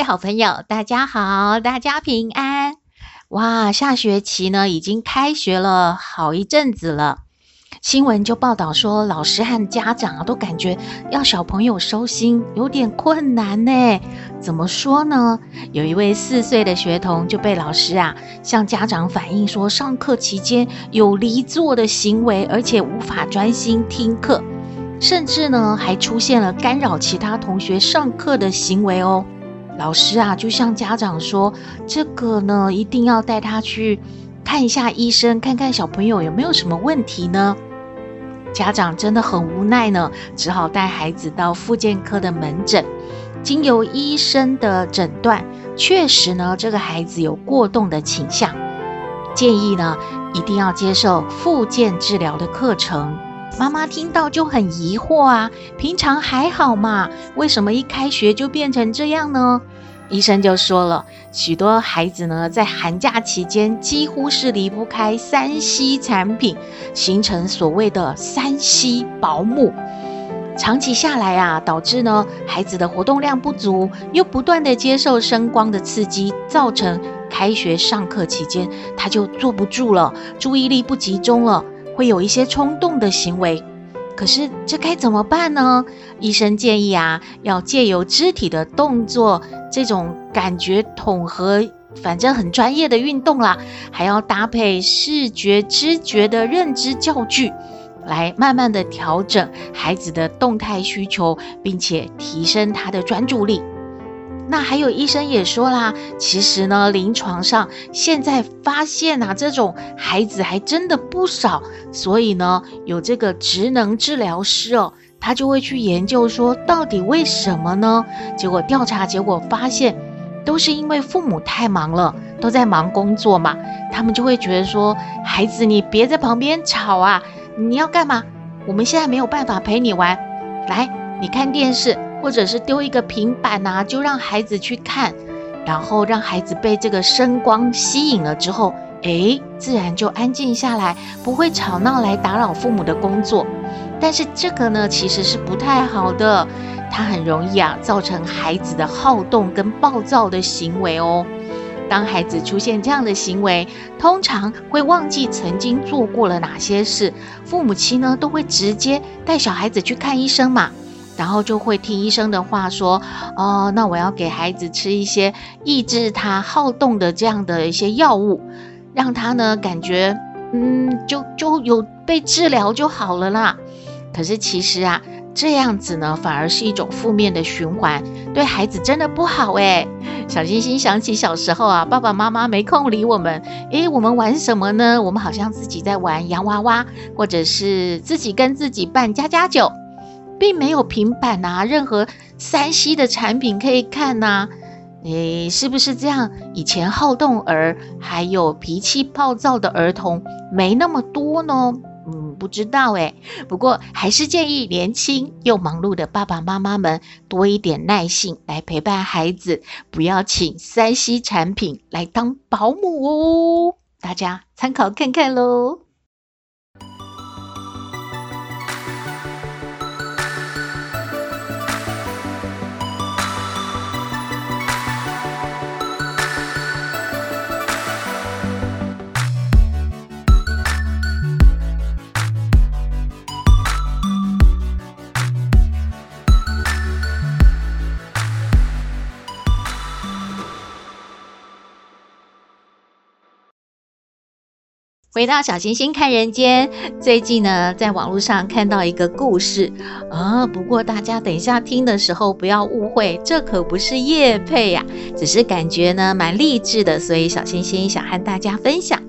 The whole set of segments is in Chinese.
位好朋友，大家好，大家平安。哇，下学期呢已经开学了好一阵子了。新闻就报道说，老师和家长啊都感觉要小朋友收心有点困难呢。怎么说呢？有一位四岁的学童就被老师啊向家长反映说，上课期间有离座的行为，而且无法专心听课。甚至呢，还出现了干扰其他同学上课的行为哦。老师啊，就向家长说，这个呢，一定要带他去看一下医生，看看小朋友有没有什么问题呢？家长真的很无奈呢，只好带孩子到复健科的门诊。经由医生的诊断，确实呢，这个孩子有过动的倾向，建议呢，一定要接受复健治疗的课程。妈妈听到就很疑惑啊，平常还好嘛，为什么一开学就变成这样呢？医生就说了，许多孩子呢，在寒假期间几乎是离不开三 C 产品，形成所谓的三 C 保姆。长期下来啊，导致呢孩子的活动量不足，又不断的接受声光的刺激，造成开学上课期间他就坐不住了，注意力不集中了。会有一些冲动的行为，可是这该怎么办呢？医生建议啊，要借由肢体的动作，这种感觉统合，反正很专业的运动啦，还要搭配视觉知觉的认知教具，来慢慢的调整孩子的动态需求，并且提升他的专注力。那还有医生也说啦，其实呢，临床上现在发现啊，这种孩子还真的不少，所以呢，有这个职能治疗师哦，他就会去研究说，到底为什么呢？结果调查结果发现，都是因为父母太忙了，都在忙工作嘛，他们就会觉得说，孩子你别在旁边吵啊，你要干嘛？我们现在没有办法陪你玩，来，你看电视。或者是丢一个平板啊，就让孩子去看，然后让孩子被这个声光吸引了之后，诶，自然就安静下来，不会吵闹来打扰父母的工作。但是这个呢，其实是不太好的，它很容易啊，造成孩子的好动跟暴躁的行为哦。当孩子出现这样的行为，通常会忘记曾经做过了哪些事，父母亲呢都会直接带小孩子去看医生嘛。然后就会听医生的话说，哦，那我要给孩子吃一些抑制他好动的这样的一些药物，让他呢感觉，嗯，就就有被治疗就好了啦。可是其实啊，这样子呢反而是一种负面的循环，对孩子真的不好诶。小星星想起小时候啊，爸爸妈妈没空理我们，诶，我们玩什么呢？我们好像自己在玩洋娃娃，或者是自己跟自己扮家家酒。并没有平板啊，任何三 C 的产品可以看呐、啊，诶，是不是这样？以前好动儿还有脾气暴躁的儿童没那么多呢？嗯，不知道诶。不过还是建议年轻又忙碌的爸爸妈妈们多一点耐性来陪伴孩子，不要请三 C 产品来当保姆哦。大家参考看看喽。回到小星星看人间，最近呢，在网络上看到一个故事啊。不过大家等一下听的时候不要误会，这可不是叶配呀，只是感觉呢蛮励志的，所以小星星想和大家分享。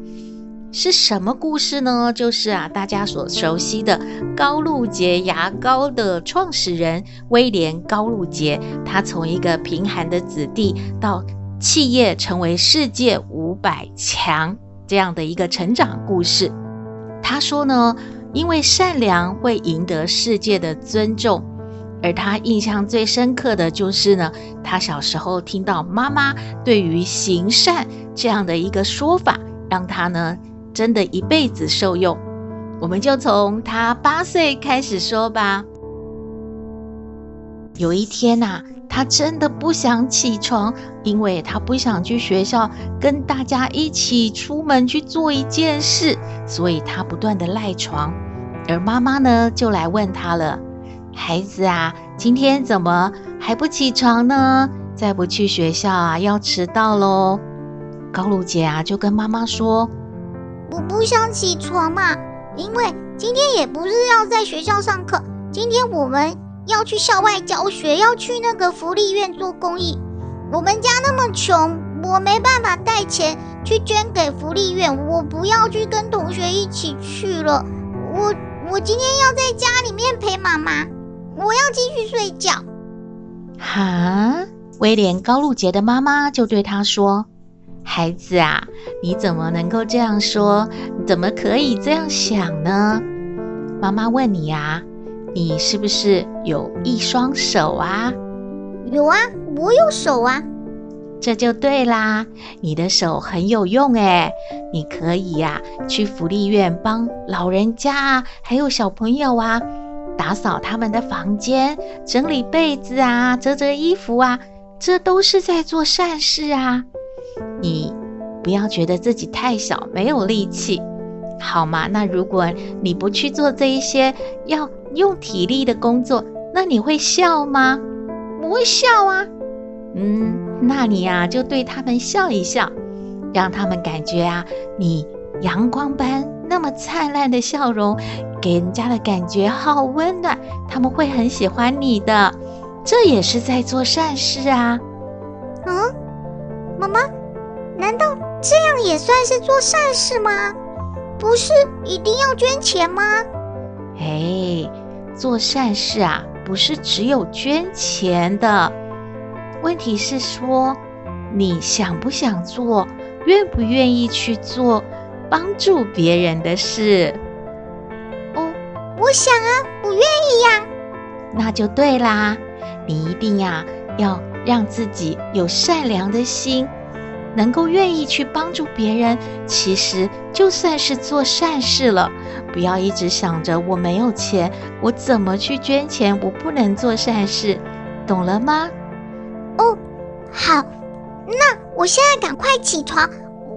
是什么故事呢？就是啊，大家所熟悉的高露洁牙膏的创始人威廉高露洁，他从一个贫寒的子弟到企业成为世界五百强这样的一个成长故事。他说呢，因为善良会赢得世界的尊重。而他印象最深刻的就是呢，他小时候听到妈妈对于行善这样的一个说法，让他呢真的一辈子受用。我们就从他八岁开始说吧。有一天呐、他真的不想起床，因为他不想去学校跟大家一起出门去做一件事，所以他不断的赖床。而妈妈呢，就来问他了。孩子啊，今天怎么还不起床呢？再不去学校啊，要迟到喽。高露洁啊，就跟妈妈说：“我不想起床嘛，因为今天也不是要在学校上课，今天我们要去校外教学，要去那个福利院做公益。我们家那么穷，我没办法带钱去捐给福利院，我不要去跟同学一起去了。我我今天要在家里面陪妈妈。”我要继续睡觉。哈，威廉高露洁的妈妈就对他说：“孩子啊，你怎么能够这样说？怎么可以这样想呢？”妈妈问你啊，你是不是有一双手啊？有啊，我有手啊。这就对啦，你的手很有用诶，你可以呀，去福利院帮老人家啊，还有小朋友啊。打扫他们的房间，整理被子啊，折折衣服啊，这都是在做善事啊。你不要觉得自己太小，没有力气，好吗？那如果你不去做这一些要用体力的工作，那你会笑吗？不会笑啊。嗯，那你呀，就对他们笑一笑，让他们感觉啊，你阳光般那么灿烂的笑容。给人家的感觉好温暖，他们会很喜欢你的，这也是在做善事啊。嗯，妈妈，难道这样也算是做善事吗？不是一定要捐钱吗？哎，做善事啊，不是只有捐钱的，问题是说你想不想做，愿不愿意去做帮助别人的事。哦我想啊，我愿意呀。那就对啦，你一定呀要让自己有善良的心，能够愿意去帮助别人，其实就算是做善事了。不要一直想着我没有钱，我怎么去捐钱？我不能做善事，懂了吗？哦，好，那我现在赶快起床，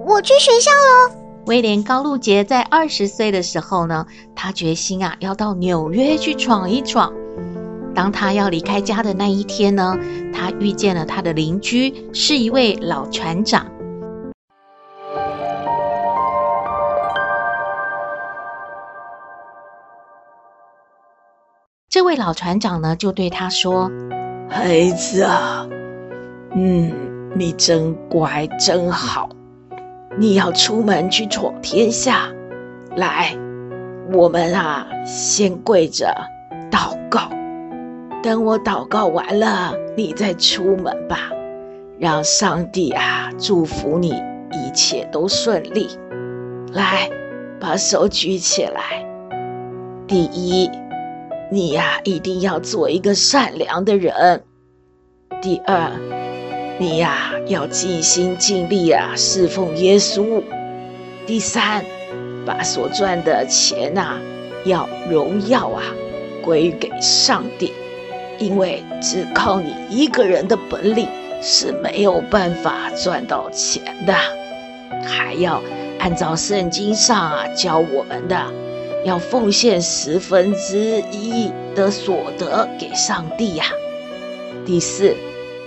我去学校喽。威廉高露洁在二十岁的时候呢，他决心啊要到纽约去闯一闯。当他要离开家的那一天呢，他遇见了他的邻居，是一位老船长。这位老船长呢，就对他说：“孩子啊，嗯，你真乖，真好。”你要出门去闯天下，来，我们啊，先跪着祷告。等我祷告完了，你再出门吧。让上帝啊祝福你，一切都顺利。来，把手举起来。第一，你呀，一定要做一个善良的人。第二。你呀，要尽心尽力啊，侍奉耶稣。第三，把所赚的钱呐、要荣耀啊，归给上帝，因为只靠你一个人的本领是没有办法赚到钱的。还要按照圣经上啊教我们的，要奉献十分之一的所得给上帝呀、第四。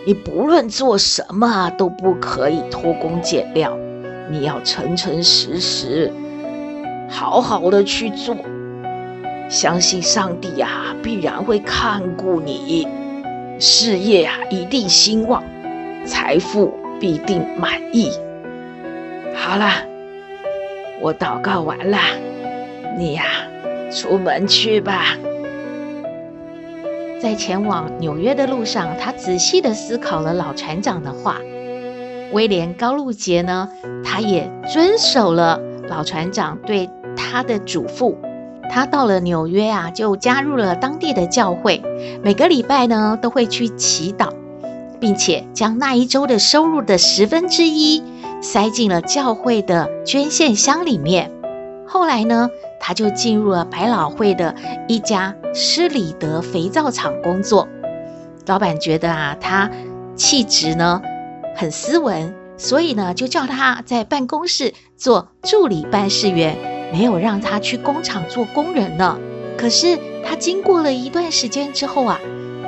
你不论做什么都不可以偷工减料，你要诚诚实实，好好的去做。相信上帝呀，必然会看顾你，事业呀一定兴旺，财富必定满意。好了，我祷告完了，你呀，出门去吧。在前往纽约的路上，他仔细地思考了老船长的话。威廉高露洁呢，他也遵守了老船长对他的嘱咐。他到了纽约啊，就加入了当地的教会，每个礼拜呢都会去祈祷，并且将那一周的收入的十分之一塞进了教会的捐献箱里面。后来呢，他就进入了百老汇的一家施里德肥皂厂工作。老板觉得啊，他气质呢很斯文，所以呢就叫他在办公室做助理办事员。没有让他去工厂做工人呢。可是他经过了一段时间之后啊，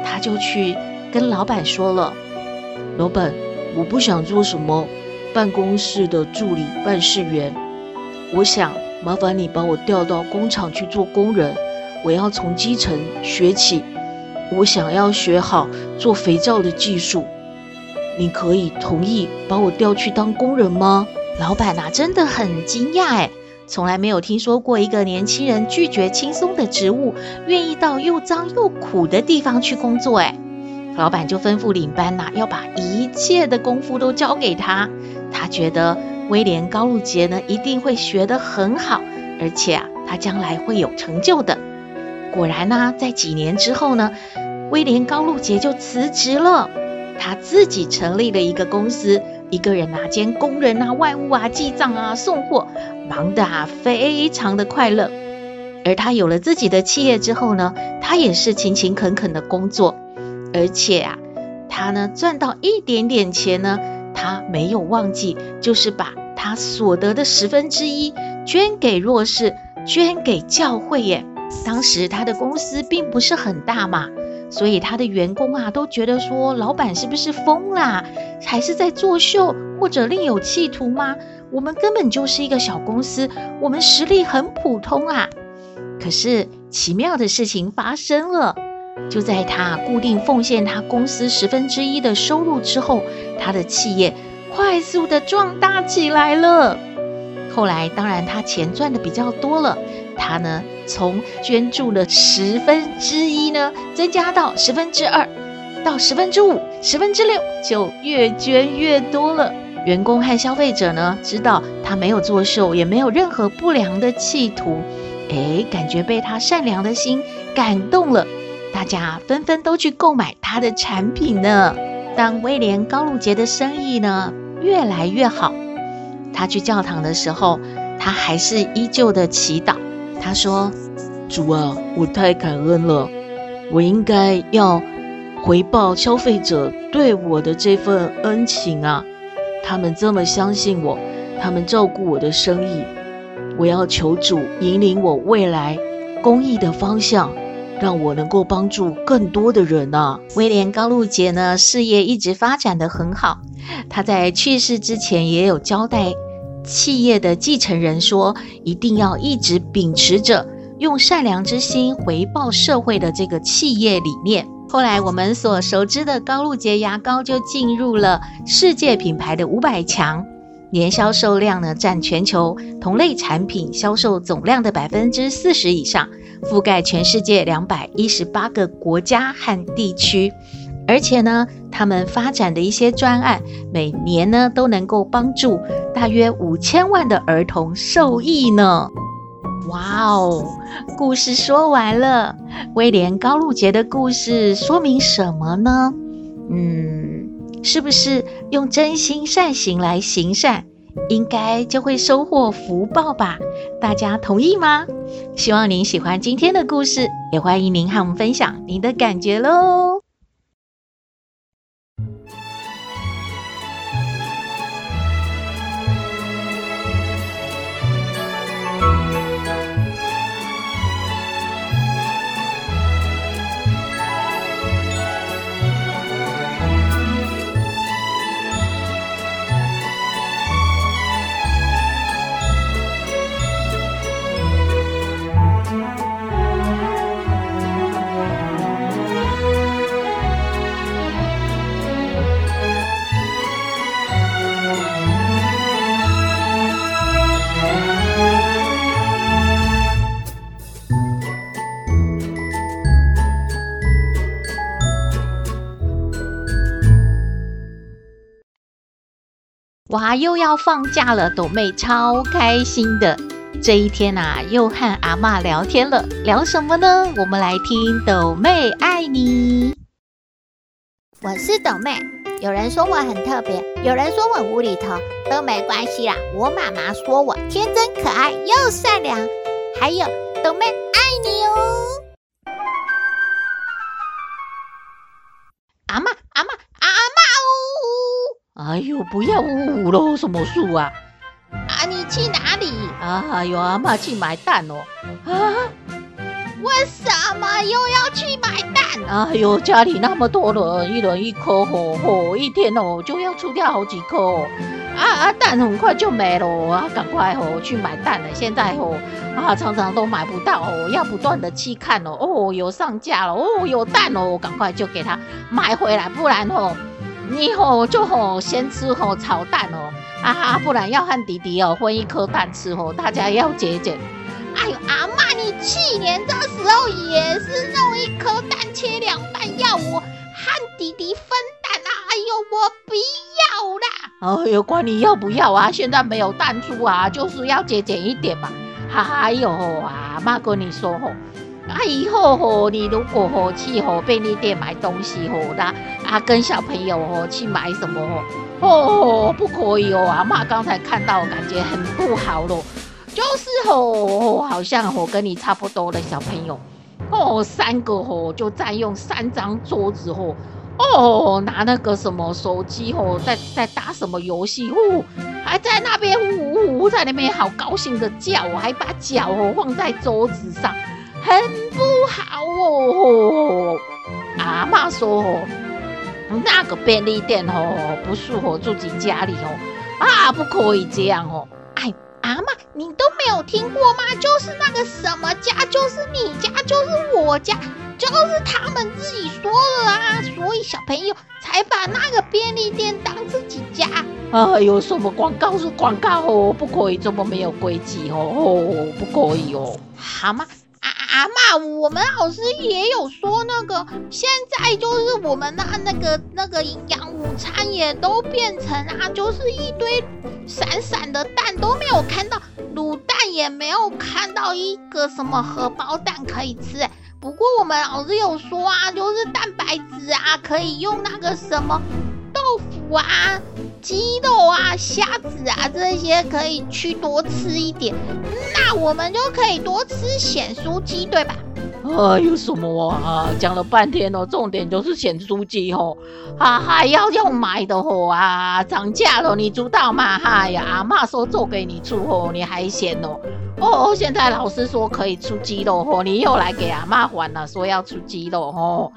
他就去跟老板说了：“老板，我不想做什么办公室的助理办事员，我想麻烦你把我调到工厂去做工人。我要从基层学起，我想要学好做肥皂的技术。你可以同意把我调去当工人吗？”老板啊，真的很惊讶哎。从来没有听说过一个年轻人拒绝轻松的职务，愿意到又脏又苦的地方去工作。哎，老板就吩咐领班呐，要把一切的功夫都交给他。他觉得威廉高露洁呢，一定会学得很好，而且啊，他将来会有成就的。果然呢，在几年之后呢，威廉高露洁就辞职了，他自己成立了一个公司。一个人啊，兼工人啊、外务啊、记账啊、送货，忙得啊非常的快乐。而他有了自己的企业之后呢，他也是勤勤恳恳的工作，而且啊，他呢赚到一点点钱呢，他没有忘记，就是把他所得的十分之一捐给弱势，捐给教会耶。当时他的公司并不是很大嘛。所以他的员工啊都觉得说，老板是不是疯啦？还是在作秀，或者另有企图吗？我们根本就是一个小公司，我们实力很普通啊。可是奇妙的事情发生了，就在他固定奉献他公司十分之一的收入之后，他的企业快速的壮大起来了。后来当然他钱赚的比较多了。他呢，从捐助的十分之一呢，增加到十分之二，到十分之五、十分之六，就越捐越多了。员工和消费者呢，知道他没有作秀，也没有任何不良的企图，哎，感觉被他善良的心感动了，大家纷纷都去购买他的产品呢。当威廉高露洁的生意呢越来越好，他去教堂的时候，他还是依旧的祈祷。他说：“主啊，我太感恩了，我应该要回报消费者对我的这份恩情啊！他们这么相信我，他们照顾我的生意，我要求主引领我未来公益的方向，让我能够帮助更多的人啊！”威廉高露洁呢，事业一直发展得很好，他在去世之前也有交代。企业的继承人说：“一定要一直秉持着用善良之心回报社会的这个企业理念。”后来，我们所熟知的高露洁牙膏就进入了世界品牌的五百强，年销售量呢占全球同类产品销售总量的百分之四十以上，覆盖全世界两百一十八个国家和地区。而且呢，他们发展的一些专案，每年呢都能够帮助大约五千万的儿童受益呢。哇哦，故事说完了。威廉高露洁的故事说明什么呢？嗯，是不是用真心善行来行善，应该就会收获福报吧？大家同意吗？希望您喜欢今天的故事，也欢迎您和我们分享您的感觉喽。哇，又要放假了，斗妹超开心的。这一天啊，又和阿妈聊天了，聊什么呢？我们来听斗妹爱你。我是斗妹，有人说我很特别，有人说我无厘头，都没关系啦。我妈妈说我天真可爱又善良，还有斗妹爱你哦。阿妈，阿嬷，阿嬷哦！哎呦，不要呜呜喽，什么树啊？啊，你去哪里？啊，哎呦，阿嬷去买蛋哦。啊，为什么又要去买蛋？哎呦，家里那么多人，一人一颗吼吼，一天哦就要出掉好几颗哦。啊啊，蛋很快就没了，啊，赶快哦去买蛋了。现在哦啊，常常都买不到哦，要不断的去看哦。哦，有上架了，哦，有蛋哦，赶快就给他买回来，不然吼你吼就吼先吃吼炒蛋哦。啊，不然要和弟弟哦分一颗蛋吃哦，大家要节俭。哎呦，阿妈，你去年这时候也是弄一颗蛋切两半，要我和弟弟分蛋啊！哎呦，我不要啦！哎呦，管你要不要啊，现在没有蛋出啊，就是要节俭一点嘛。还有啊，阿嬷跟你说吼，啊以后吼，你如果吼去吼便利店买东西吼，那啊跟小朋友哦去买什么吼？哦，不可以哦！阿妈刚才看到，感觉很不好咯。就是哦，好像我跟你差不多的小朋友，哦，三个哦就占用三张桌子哦，哦，拿那个什么手机哦，在在打什么游戏哦，还在那边呜呜，在那边好高兴的叫，还把脚哦放在桌子上，很不好哦。阿妈说。那个便利店哦，不适合自己家里哦，啊，不可以这样哦。哎，阿嬷，你都没有听过吗？就是那个什么家，就是你家，就是我家，就是他们自己说了啊，所以小朋友才把那个便利店当自己家。哎呦，什么广告是广告哦，不可以这么没有规矩哦，哦，不可以哦，好吗？阿妈，我们老师也有说，那个现在就是我们那那个那个营养午餐也都变成啊，就是一堆闪闪的蛋，都没有看到卤蛋，也没有看到一个什么荷包蛋可以吃。不过我们老师有说啊，就是蛋白质啊，可以用那个什么豆腐啊。鸡肉啊、虾子啊这些可以去多吃一点，那我们就可以多吃咸酥鸡，对吧？哎有，什么啊？讲了半天哦，重点就是咸酥鸡哦，啊还要用买的哦啊，涨价了，你知道吗？哎呀，阿嬷说做给你出哦，你还嫌哦？哦，现在老师说可以出鸡肉哦，你又来给阿妈还了，说要出鸡肉哦。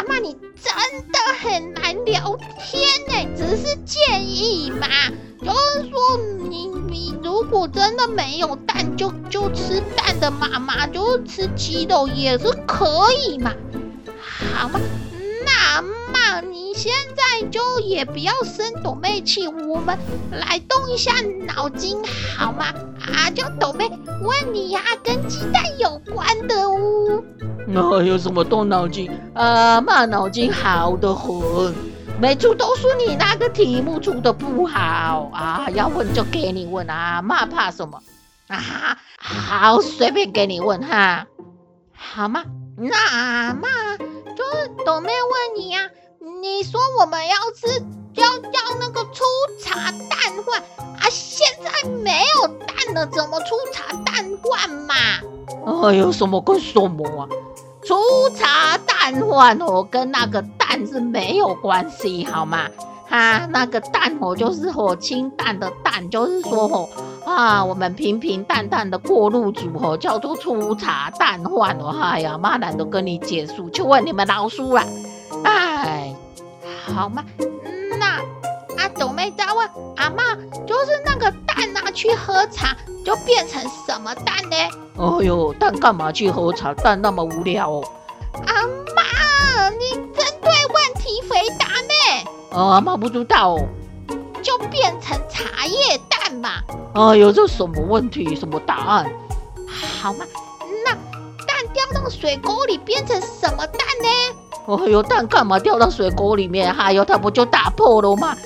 哎，阿嬷你真的很难聊天呢，只是建议嘛，就是说你你如果真的没有蛋，就就吃蛋的妈妈就吃鸡肉也是可以嘛，好吗？那妈你现在就也不要生斗妹气，我们来动一下脑筋好吗？啊，就斗妹问你呀，跟鸡蛋有关的哦哦。那有什么动脑筋？啊，妈脑筋好得很，每次都是你那个题目出的不好啊！要问就给你问啊，妈怕什么？啊，好，随便给你问哈，好吗？那妈就是斗妹问你呀，你说我们要吃要要那个粗茶淡饭啊，现在没有蛋了，怎么粗茶淡饭嘛？哎呦，什么跟什么啊？粗茶淡饭哦，跟那个蛋是没有关系，好吗？哈，那个蛋哦，就是吼清淡的淡，就是说吼啊，我们平平淡淡的过日子吼，叫做粗茶淡饭哦。哎呀，妈懒得跟你解释，就问你们老师了。哎，好吗？那阿斗妹在问阿妈，就是那个蛋拿去喝茶，就变成什么蛋呢？哎呦，蛋干嘛去喝茶？蛋那么无聊哦。阿妈，你针对问题回答呢？阿妈不知道哦。就变成茶叶蛋嘛。哎呦，这什么问题？什么答案？好嘛？那蛋掉到水沟里变成什么蛋呢？哎呦，蛋干嘛掉到水沟里面？哎呦，它不就打破了吗？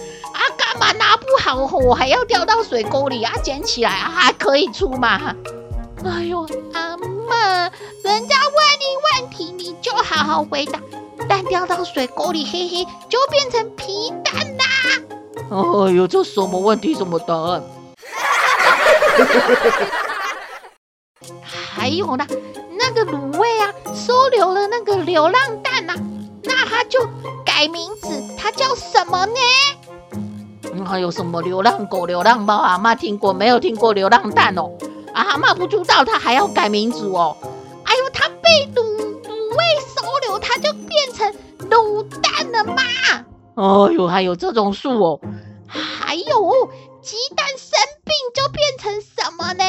嘛拿不好，我还要掉到水沟里啊？捡起来啊，还可以出嘛？哎呦，阿妈，人家问你问题，你就好好回答。蛋掉到水沟里，嘿嘿，就变成皮蛋啦。哎呦，这什么问题？什么答案？还有呢，那个卤味啊，收留了那个流浪蛋呐、啊，那他就改名字，他叫什么呢？嗯、还有什么流浪狗、流浪猫？阿妈听过没有？听过流浪蛋哦？阿妈不知道，他还要改名字哦？哎呦，他被卤卤味收留，他就变成卤蛋了吗？哎呦，还有这种树哦？还有鸡蛋生病就变成什么呢？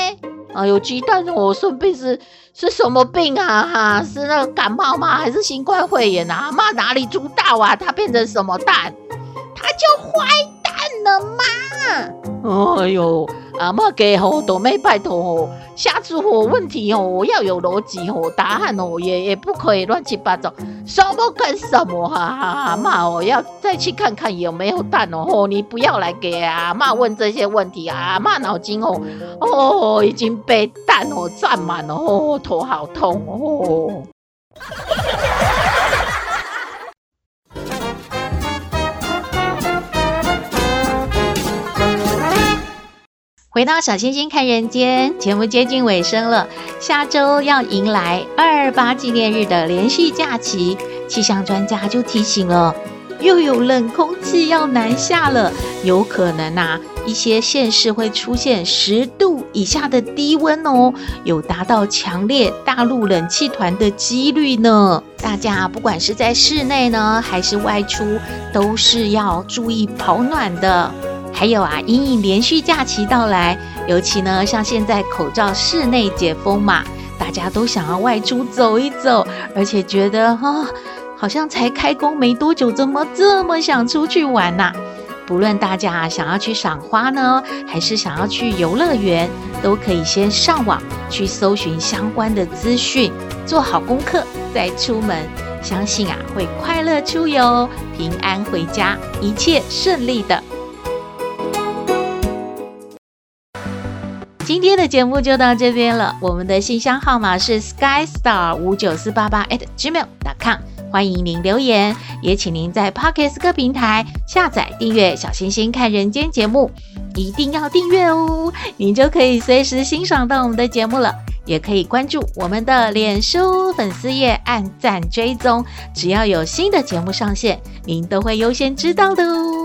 哎呦，鸡蛋我生病是是什么病啊？哈，是那个感冒吗？还是新冠肺炎啊？阿妈哪里知道啊？它变成什么蛋？它就坏蛋了嘛！哎呦。阿嬷给吼都没拜托吼，下次吼问题吼要有逻辑吼，答案哦也也不可以乱七八糟，什么跟什么哈、哈！阿嬷哦要再去看看有没有蛋哦，你不要来给阿嬷问这些问题，阿嬷脑筋哦哦已经被蛋哦占满了哦，头好痛哦。回到小星星看人间，节目接近尾声了。下周要迎来二八纪念日的连续假期，气象专家就提醒了，又有冷空气要南下了，有可能呐、一些县市会出现十度以下的低温哦，有达到强烈大陆冷气团的几率呢。大家不管是在室内呢，还是外出，都是要注意保暖的。还有啊，因应连续假期到来，尤其呢，像现在口罩室内解封嘛，大家都想要外出走一走，而且觉得哈、哦，好像才开工没多久，怎么这么想出去玩呐、不论大家想要去赏花呢，还是想要去游乐园，都可以先上网去搜寻相关的资讯，做好功课再出门，相信啊，会快乐出游，平安回家，一切顺利的。今天的节目就到这边了。我们的信箱号码是 skystar 五九四八八 at gmail.com，欢迎您留言，也请您在 Pocket 各平台下载订阅“小星星看人间”节目，一定要订阅哦，您就可以随时欣赏到我们的节目了。也可以关注我们的脸书粉丝页，按赞追踪，只要有新的节目上线，您都会优先知道的哦。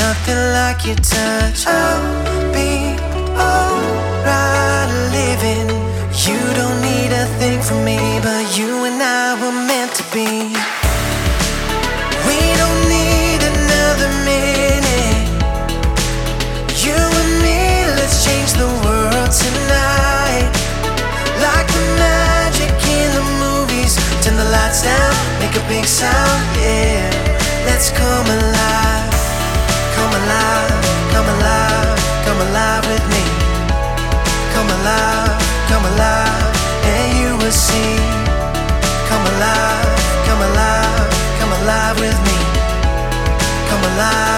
Nothing like your touch. I'll be alright living. You don't need a thing from me, but you and I were meant to be. We don't need another minute. You and me, let's change the world tonight. Like the magic in the movies. Turn the lights down, make a big sound, alive, come alive, and you will see. Come alive, come alive, come alive with me. Come alive